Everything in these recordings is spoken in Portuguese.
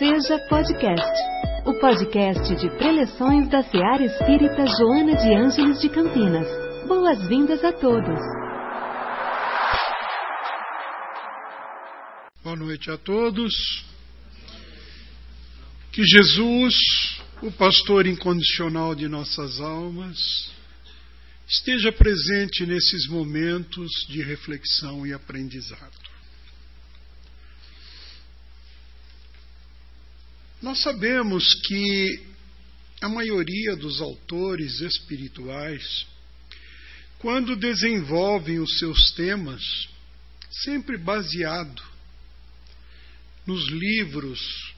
Seja Podcast, o podcast de preleções da Seara Espírita Joana de Ângeles de Campinas. Boas-vindas a todos. Boa noite a todos. Que Jesus, o pastor incondicional de nossas almas, esteja presente nesses momentos de reflexão e aprendizado. Nós sabemos que a maioria dos autores espirituais, quando desenvolvem os seus temas, sempre baseado nos livros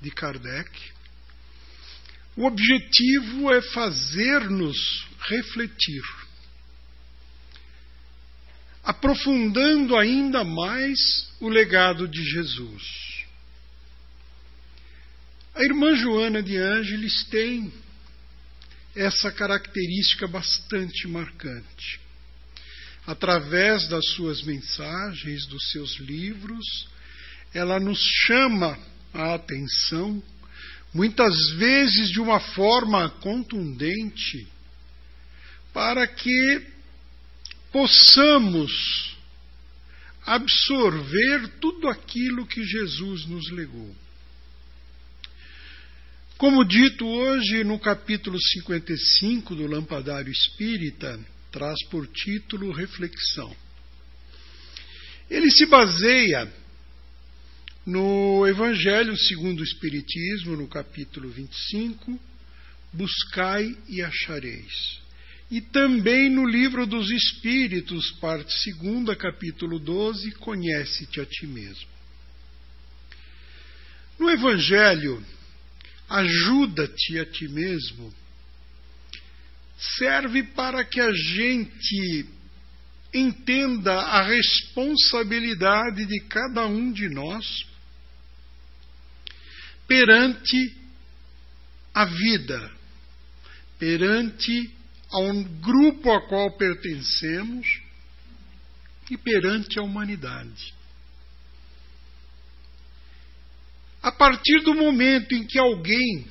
de Kardec, o objetivo é fazer-nos refletir, aprofundando ainda mais o legado de Jesus. A irmã Joana de Ângeles tem essa característica bastante marcante. Através das suas mensagens, dos seus livros, ela nos chama a atenção, muitas vezes de uma forma contundente, para que possamos absorver tudo aquilo que Jesus nos legou. Como dito hoje no capítulo 55 do Lampadário Espírita, traz por título Reflexão. Ele se baseia no Evangelho segundo o Espiritismo, no capítulo 25, Buscai e achareis. E também no Livro dos Espíritos, parte 2, capítulo 12, Conhece-te a ti mesmo. No Evangelho, ajuda-te a ti mesmo, serve para que a gente entenda a responsabilidade de cada um de nós perante a vida, perante a um grupo a qual pertencemos e perante a humanidade. A partir do momento em que alguém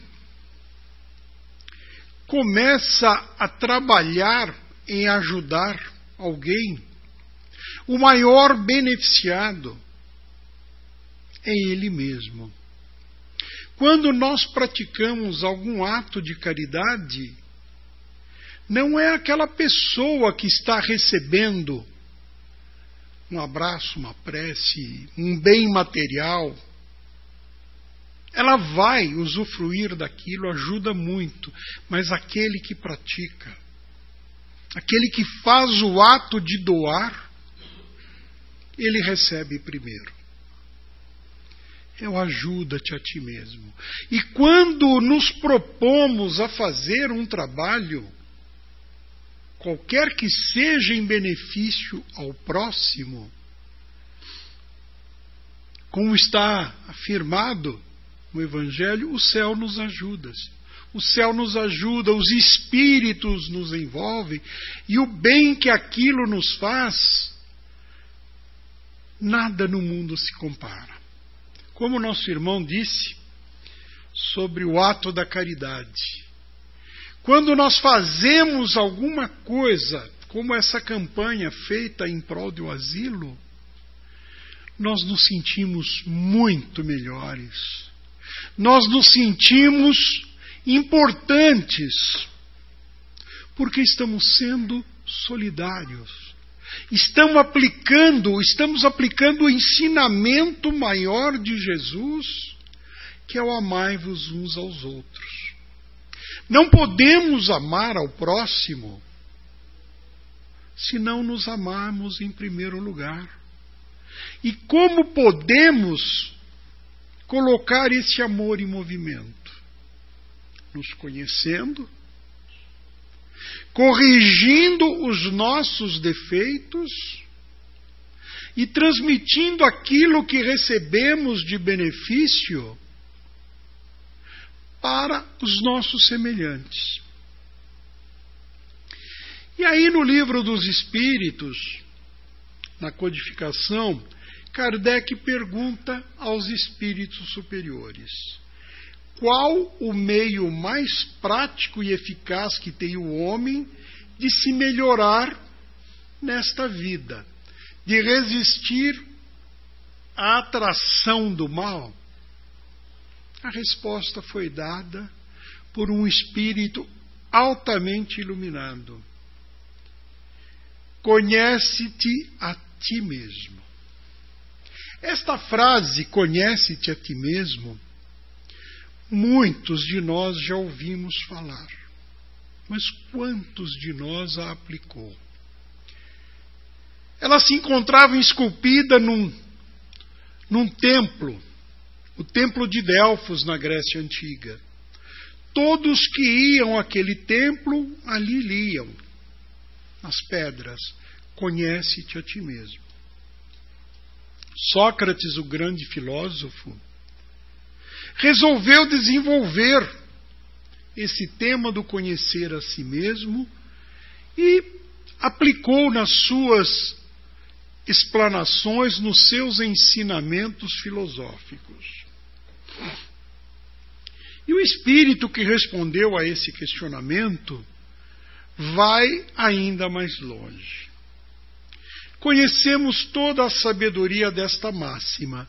começa a trabalhar em ajudar alguém, o maior beneficiado é ele mesmo. Quando nós praticamos algum ato de caridade, não é aquela pessoa que está recebendo um abraço, uma prece, um bem material ela vai usufruir daquilo, ajuda muito, mas aquele que pratica, aquele que faz o ato de doar, ele recebe primeiro. Eu ajuda-te a ti mesmo. E quando nos propomos a fazer um trabalho, qualquer que seja em benefício ao próximo, como está afirmado no Evangelho, o céu nos ajuda. O céu nos ajuda, os espíritos nos envolvem, e o bem que aquilo nos faz, nada no mundo se compara. Como nosso irmão disse sobre o ato da caridade. Quando nós fazemos alguma coisa, como essa campanha feita em prol do asilo, nós nos sentimos muito melhores nós nos sentimos importantes, porque estamos sendo solidários. Estamos aplicando, estamos aplicando o ensinamento maior de Jesus, que é o amai-vos uns aos outros. Não podemos amar ao próximo se não nos amarmos em primeiro lugar. E como podemos colocar esse amor em movimento? Nos conhecendo, corrigindo os nossos defeitos e transmitindo aquilo que recebemos de benefício para os nossos semelhantes. E aí no livro dos Espíritos, na codificação Kardec pergunta aos espíritos superiores: qual o meio mais prático e eficaz que tem o homem de se melhorar nesta vida, de resistir à atração do mal? A resposta foi dada por um espírito altamente iluminado. Conhece-te a ti mesmo. Esta frase, conhece-te a ti mesmo, muitos de nós já ouvimos falar. Mas quantos de nós a aplicou? Ela se encontrava esculpida num, num templo, o Templo de Delfos, na Grécia Antiga. Todos que iam àquele templo ali liam as pedras: Conhece-te a ti mesmo. Sócrates, o grande filósofo, resolveu desenvolver esse tema do conhecer a si mesmo e aplicou nas suas explanações, nos seus ensinamentos filosóficos. E o espírito que respondeu a esse questionamento vai ainda mais longe. Conhecemos toda a sabedoria desta máxima,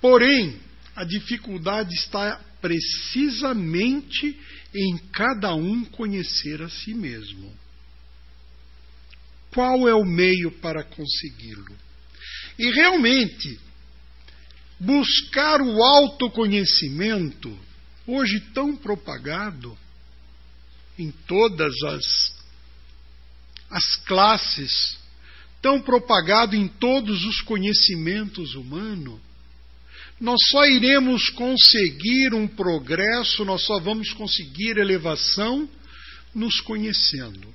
porém, a dificuldade está precisamente em cada um conhecer a si mesmo. Qual é o meio para consegui-lo? E realmente, buscar o autoconhecimento hoje tão propagado em todas as, as classes, tão propagado em todos os conhecimentos humanos, nós só iremos conseguir um progresso, nós só vamos conseguir elevação nos conhecendo.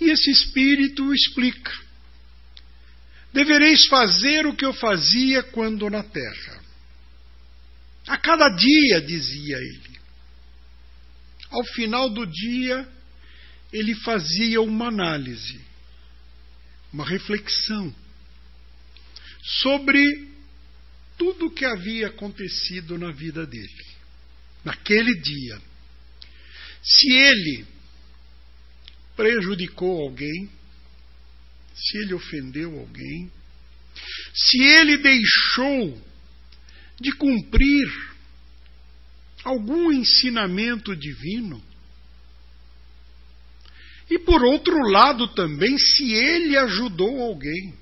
E esse Espírito explica: devereis fazer o que eu fazia quando na terra a cada dia, dizia ele. Ao final do dia, ele fazia uma análise, uma reflexão sobre tudo o que havia acontecido na vida dele, naquele dia. Se ele prejudicou alguém, se ele ofendeu alguém, se ele deixou de cumprir algum ensinamento divino. E por outro lado também, se ele ajudou alguém,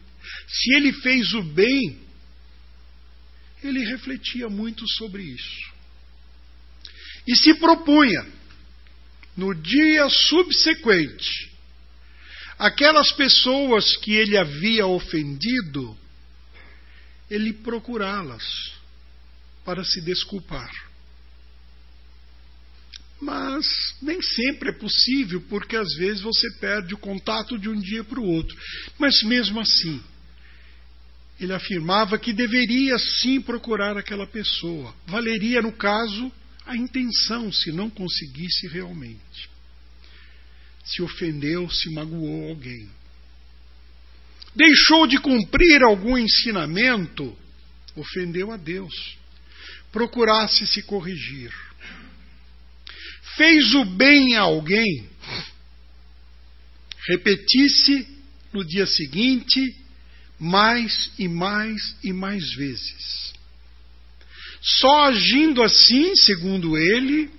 se ele fez o bem, ele refletia muito sobre isso. E se propunha, no dia subsequente, aquelas pessoas que ele havia ofendido, ele procurá-las para se desculpar. Mas nem sempre é possível, porque às vezes você perde o contato de um dia para o outro. Mas mesmo assim, ele afirmava que deveria sim procurar aquela pessoa. Valeria, no caso, a intenção, se não conseguisse realmente. Se ofendeu, se magoou alguém. Deixou de cumprir algum ensinamento, ofendeu a Deus procurasse se corrigir. Fez o bem a alguém, repetisse no dia seguinte mais e mais e mais vezes. Só agindo assim, segundo ele,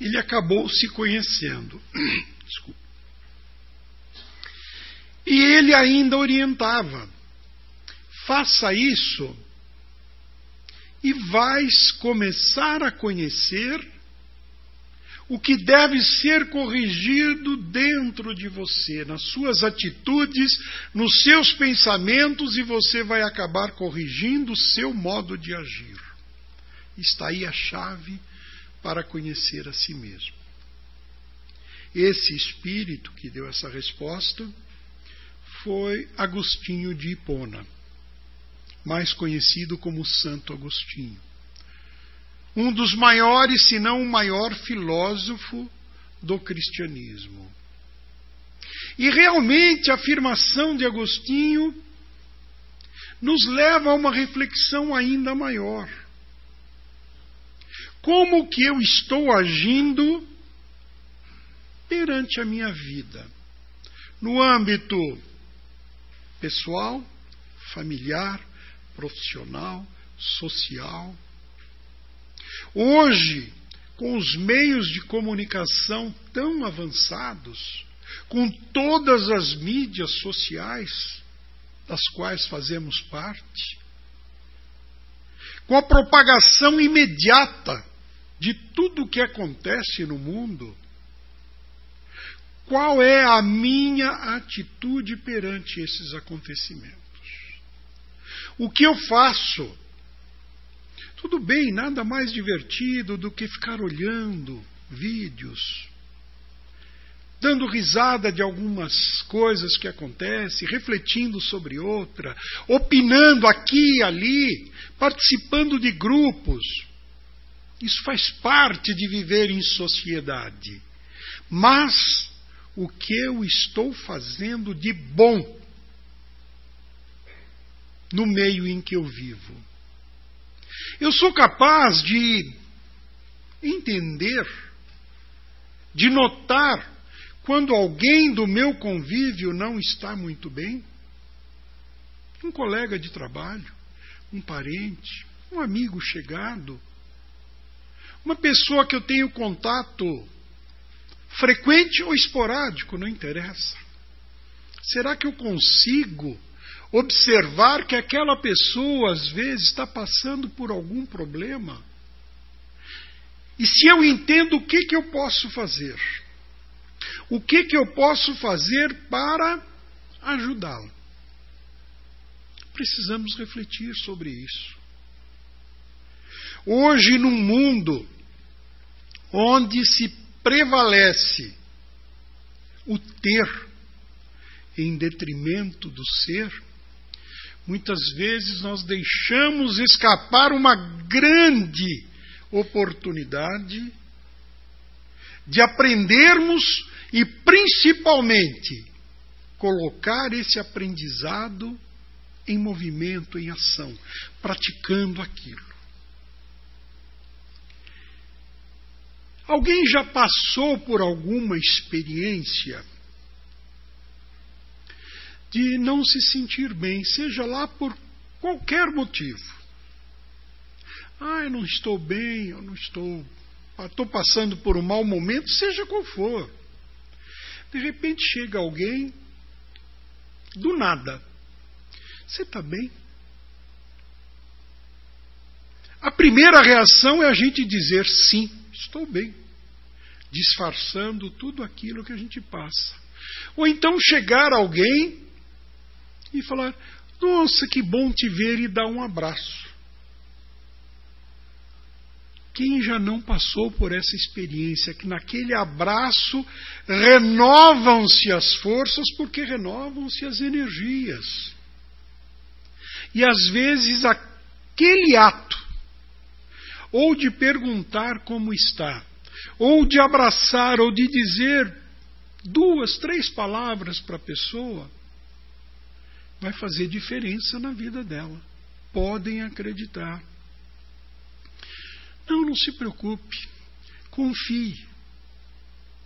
ele acabou se conhecendo. Desculpa. E ele ainda orientava: faça isso e vais começar a conhecer o que deve ser corrigido dentro de você, nas suas atitudes, nos seus pensamentos, e você vai acabar corrigindo o seu modo de agir. Está aí a chave para conhecer a si mesmo. Esse espírito que deu essa resposta foi Agostinho de Hipona mais conhecido como Santo Agostinho. Um dos maiores, se não o maior filósofo do cristianismo. E realmente a afirmação de Agostinho nos leva a uma reflexão ainda maior. Como que eu estou agindo perante a minha vida? No âmbito pessoal, familiar, profissional, social. Hoje, com os meios de comunicação tão avançados, com todas as mídias sociais das quais fazemos parte, com a propagação imediata de tudo o que acontece no mundo, qual é a minha atitude perante esses acontecimentos? O que eu faço? Tudo bem, nada mais divertido do que ficar olhando vídeos, dando risada de algumas coisas que acontecem, refletindo sobre outra, opinando aqui e ali, participando de grupos. Isso faz parte de viver em sociedade. Mas o que eu estou fazendo de bom no meio em que eu vivo? Eu sou capaz de entender, de notar quando alguém do meu convívio não está muito bem? Um colega de trabalho, um parente, um amigo chegado, uma pessoa que eu tenho contato frequente ou esporádico, não interessa. Será que eu consigo observar que aquela pessoa às vezes está passando por algum problema. E se eu entendo o que, que eu posso fazer, o que, que eu posso fazer para ajudá-lo? Precisamos refletir sobre isso. Hoje, num mundo onde se prevalece o ter em detrimento do ser, Muitas vezes nós deixamos escapar uma grande oportunidade de aprendermos e, principalmente, colocar esse aprendizado em movimento, em ação, praticando aquilo. Alguém já passou por alguma experiência de não se sentir bem, seja lá por qualquer motivo. Ah, eu não estou bem, eu não estou. Estou passando por um mau momento, seja qual for. De repente chega alguém, do nada. Você está bem? A primeira reação é a gente dizer sim, estou bem, disfarçando tudo aquilo que a gente passa. Ou então chegar alguém e falar: Nossa, que bom te ver e dar um abraço. Quem já não passou por essa experiência, que naquele abraço renovam-se as forças, porque renovam-se as energias. E às vezes aquele ato, ou de perguntar como está, ou de abraçar, ou de dizer duas, três palavras para a pessoa, vai fazer diferença na vida dela. Podem acreditar. Não, não se preocupe. Confie.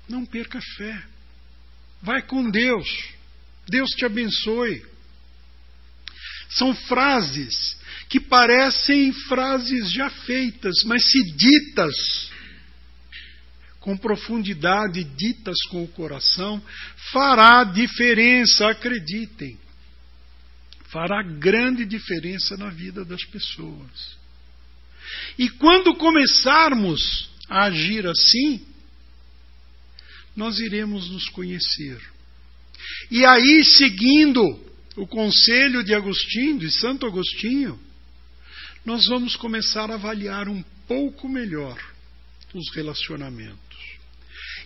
Não perca fé. Vai com Deus. Deus te abençoe. São frases que parecem frases já feitas, mas se ditas com profundidade, ditas com o coração, fará diferença, acreditem fará grande diferença na vida das pessoas. E quando começarmos a agir assim, nós iremos nos conhecer. E aí, seguindo o conselho de Agostinho, de Santo Agostinho, nós vamos começar a avaliar um pouco melhor os relacionamentos.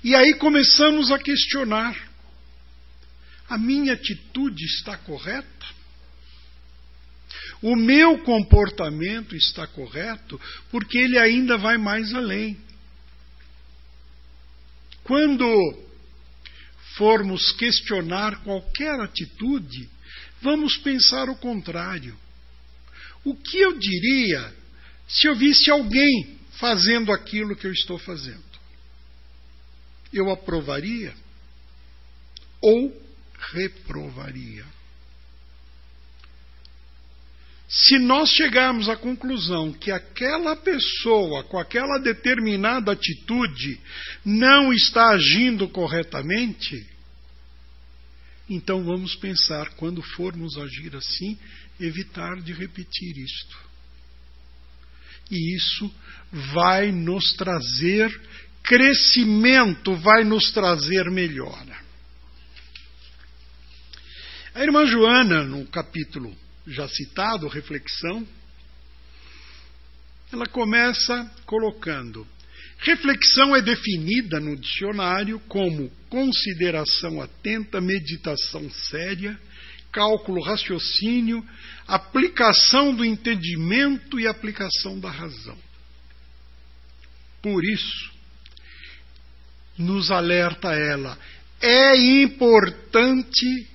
E aí começamos a questionar: a minha atitude está correta? O meu comportamento está correto porque ele ainda vai mais além. Quando formos questionar qualquer atitude, vamos pensar o contrário. O que eu diria se eu visse alguém fazendo aquilo que eu estou fazendo? Eu aprovaria ou reprovaria? Se nós chegarmos à conclusão que aquela pessoa com aquela determinada atitude não está agindo corretamente, então vamos pensar, quando formos agir assim, evitar de repetir isto. E isso vai nos trazer crescimento, vai nos trazer melhora. A irmã Joana, no capítulo já citado, reflexão, ela começa colocando: reflexão é definida no dicionário como consideração atenta, meditação séria, cálculo, raciocínio, aplicação do entendimento e aplicação da razão. Por isso, nos alerta ela, é importante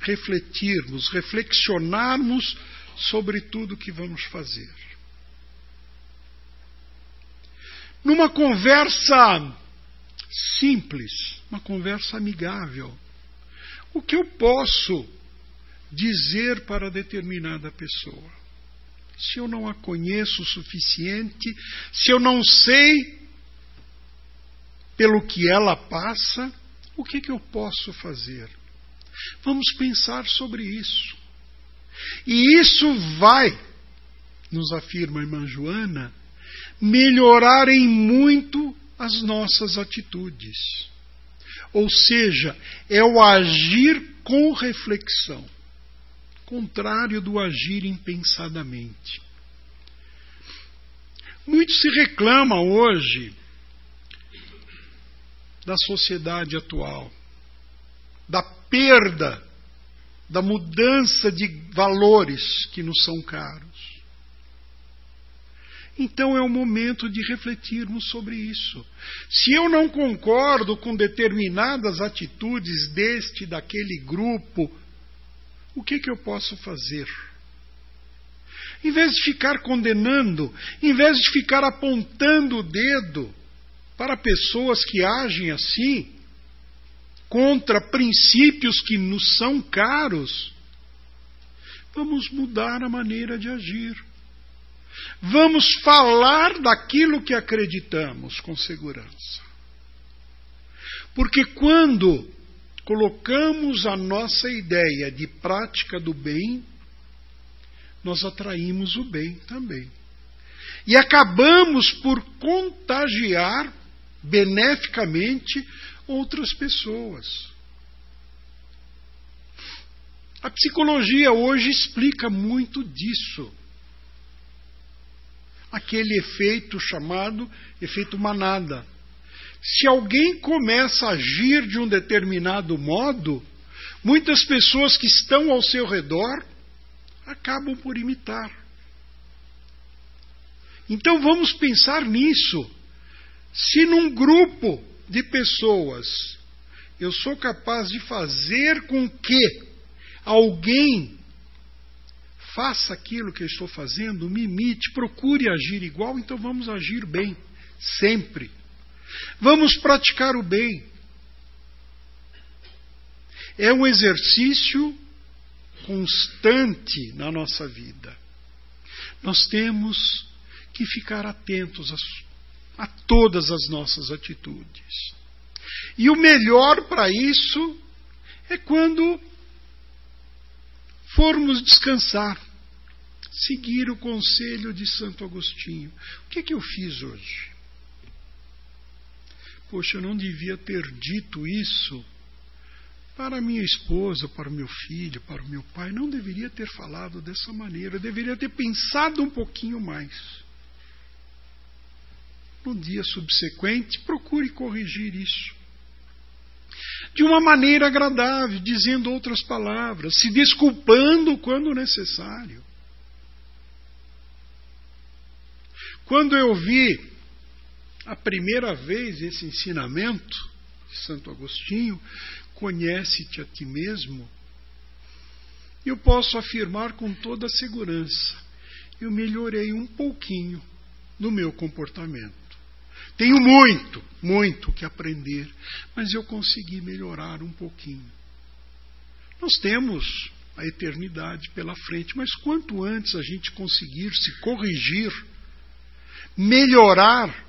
refletirmos, reflexionarmos sobre tudo que vamos fazer. Numa conversa simples, uma conversa amigável, o que eu posso dizer para determinada pessoa? Se eu não a conheço o suficiente, se eu não sei pelo que ela passa, o que, que eu posso fazer? Vamos pensar sobre isso. E isso vai, nos afirma a irmã Joana, melhorar em muito as nossas atitudes. Ou seja, é o agir com reflexão, contrário do agir impensadamente. Muito se reclama hoje da sociedade atual, da perda, da mudança de valores que nos são caros. Então é o momento de refletirmos sobre isso. Se eu não concordo com determinadas atitudes deste, daquele grupo, o que, que eu posso fazer? Em vez de ficar condenando, em vez de ficar apontando o dedo para pessoas que agem assim, contra princípios que nos são caros, vamos mudar a maneira de agir. Vamos falar daquilo que acreditamos com segurança. Porque quando colocamos a nossa ideia de prática do bem, nós atraímos o bem também. E acabamos por contagiar beneficamente outras pessoas. A psicologia hoje explica muito disso. Aquele efeito chamado efeito manada. Se alguém começa a agir de um determinado modo, muitas pessoas que estão ao seu redor acabam por imitar. Então vamos pensar nisso. Se num grupo de pessoas, eu sou capaz de fazer com que alguém faça aquilo que eu estou fazendo, me imite, procure agir igual, então vamos agir bem, sempre. Vamos praticar o bem. É um exercício constante na nossa vida. Nós temos que ficar atentos a todas as nossas atitudes. E o melhor para isso é quando formos descansar, seguir o conselho de Santo Agostinho. O que, é que eu fiz hoje? Poxa, eu não devia ter dito isso para minha esposa, para o meu filho, para o meu pai. Não deveria ter falado dessa maneira. Eu deveria ter pensado um pouquinho mais no dia subsequente, procure corrigir isso. De uma maneira agradável, dizendo outras palavras, se desculpando quando necessário. Quando eu vi a primeira vez esse ensinamento de Santo Agostinho, conhece-te a ti mesmo, eu posso afirmar com toda segurança eu melhorei um pouquinho no meu comportamento. Tenho muito, muito que aprender, mas eu consegui melhorar um pouquinho. Nós temos a eternidade pela frente, mas quanto antes a gente conseguir se corrigir, melhorar,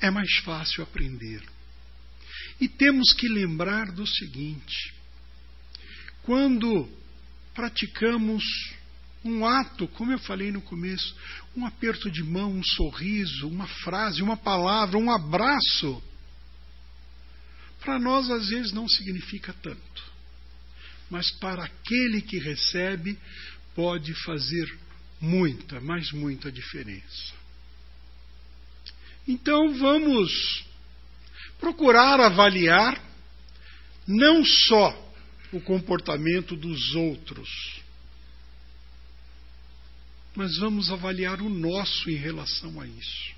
é mais fácil aprender. E temos que lembrar do seguinte: quando praticamos um ato, como eu falei no começo, um aperto de mão, um sorriso, uma frase, uma palavra, um abraço, para nós às vezes não significa tanto. Mas para aquele que recebe, pode fazer muita, mas muita diferença. Então vamos procurar avaliar não só o comportamento dos outros, mas vamos avaliar o nosso em relação a isso.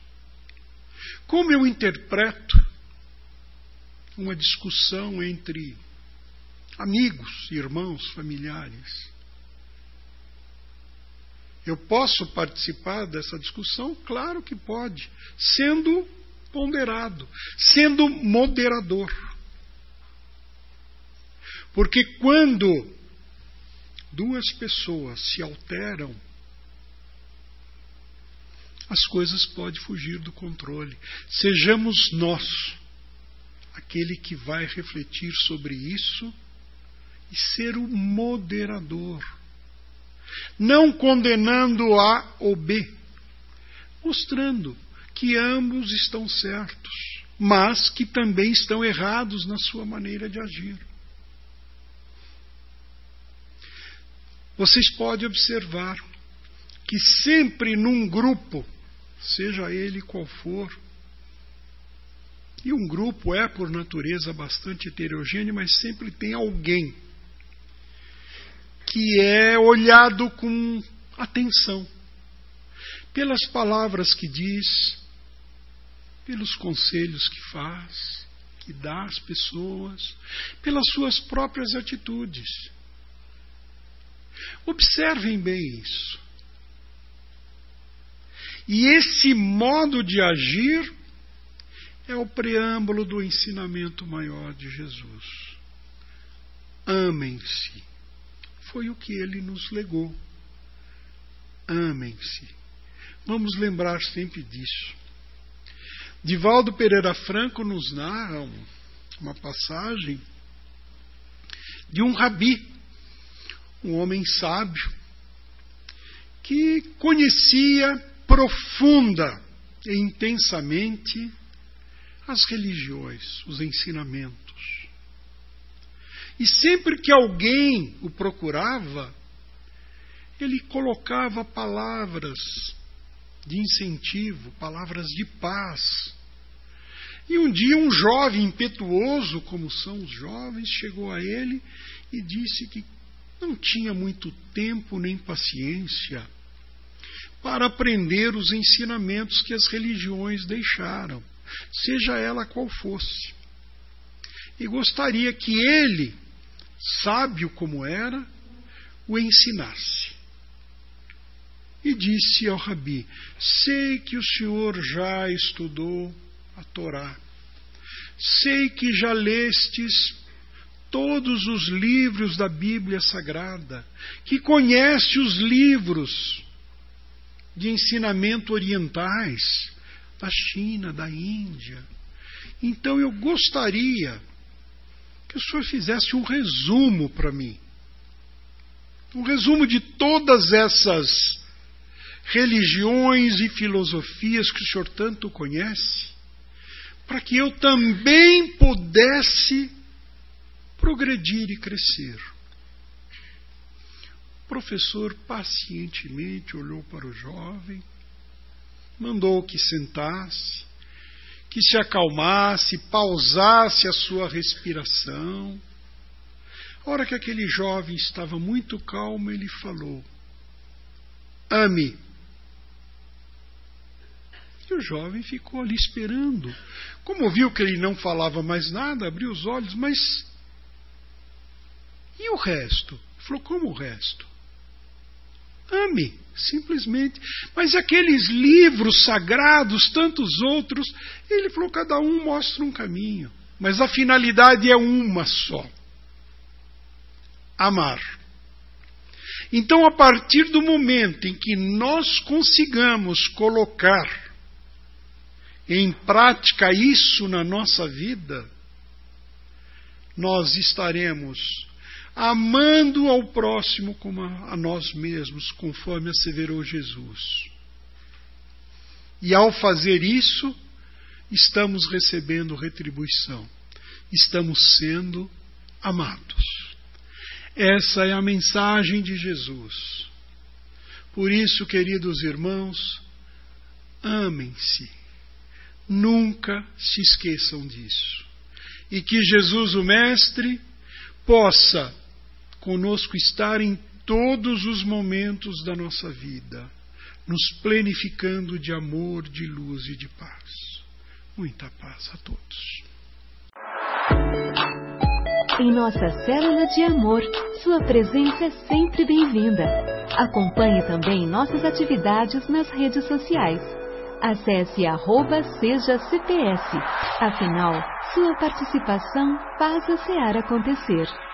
Como eu interpreto uma discussão entre amigos, irmãos, familiares? Eu posso participar dessa discussão? Claro que pode, sendo ponderado, sendo moderador. Porque quando duas pessoas se alteram, as coisas podem fugir do controle. Sejamos nós aquele que vai refletir sobre isso e ser o moderador. Não condenando A ou B, mostrando que ambos estão certos, mas que também estão errados na sua maneira de agir. Vocês podem observar que sempre num grupo seja ele qual for. E um grupo é, por natureza, bastante heterogêneo, mas sempre tem alguém que é olhado com atenção pelas palavras que diz, pelos conselhos que faz, que dá às pessoas, pelas suas próprias atitudes. Observem bem isso. E esse modo de agir é o preâmbulo do ensinamento maior de Jesus. Amem-se. Foi o que ele nos legou. Amem-se. Vamos lembrar sempre disso. Divaldo Pereira Franco nos narra uma passagem de um rabi, um homem sábio, que conhecia profunda e intensamente as religiões, os ensinamentos. E sempre que alguém o procurava, ele colocava palavras de incentivo, palavras de paz. E um dia um jovem impetuoso, como são os jovens, chegou a ele e disse que não tinha muito tempo nem paciência para aprender os ensinamentos que as religiões deixaram, seja ela qual fosse. E gostaria que ele, sábio como era, o ensinasse. E disse ao Rabi: Sei que o senhor já estudou a Torá, sei que já lestes todos os livros da Bíblia Sagrada, que conhece os livros de ensinamento orientais, da China, da Índia. Então eu gostaria que o senhor fizesse um resumo para mim. Um resumo de todas essas religiões e filosofias que o senhor tanto conhece, para que eu também pudesse progredir e crescer. O professor pacientemente olhou para o jovem, mandou que sentasse, que se acalmasse, pausasse a sua respiração. A hora que aquele jovem estava muito calmo, ele falou: Ame. E o jovem ficou ali esperando. Como viu que ele não falava mais nada, abriu os olhos, mas. E o resto? falou: como o resto? Ame, simplesmente. Mas aqueles livros sagrados, tantos outros, ele falou: cada um mostra um caminho. Mas a finalidade é uma só: amar. Então, a partir do momento em que nós consigamos colocar em prática isso na nossa vida, nós estaremos amando ao próximo como a nós mesmos, conforme asseverou Jesus. E ao fazer isso, estamos recebendo retribuição, estamos sendo amados. Essa é a mensagem de Jesus. Por isso, queridos irmãos, amem-se. Nunca se esqueçam disso. E que Jesus, o Mestre, possa conosco estar em todos os momentos da nossa vida, nos plenificando de amor, de luz e de paz. Muita paz a todos. Em nossa célula de amor, sua presença é sempre bem-vinda. Acompanhe também nossas atividades nas redes sociais. Acesse arroba seja CPS. Afinal, sua participação faz a SEAR acontecer.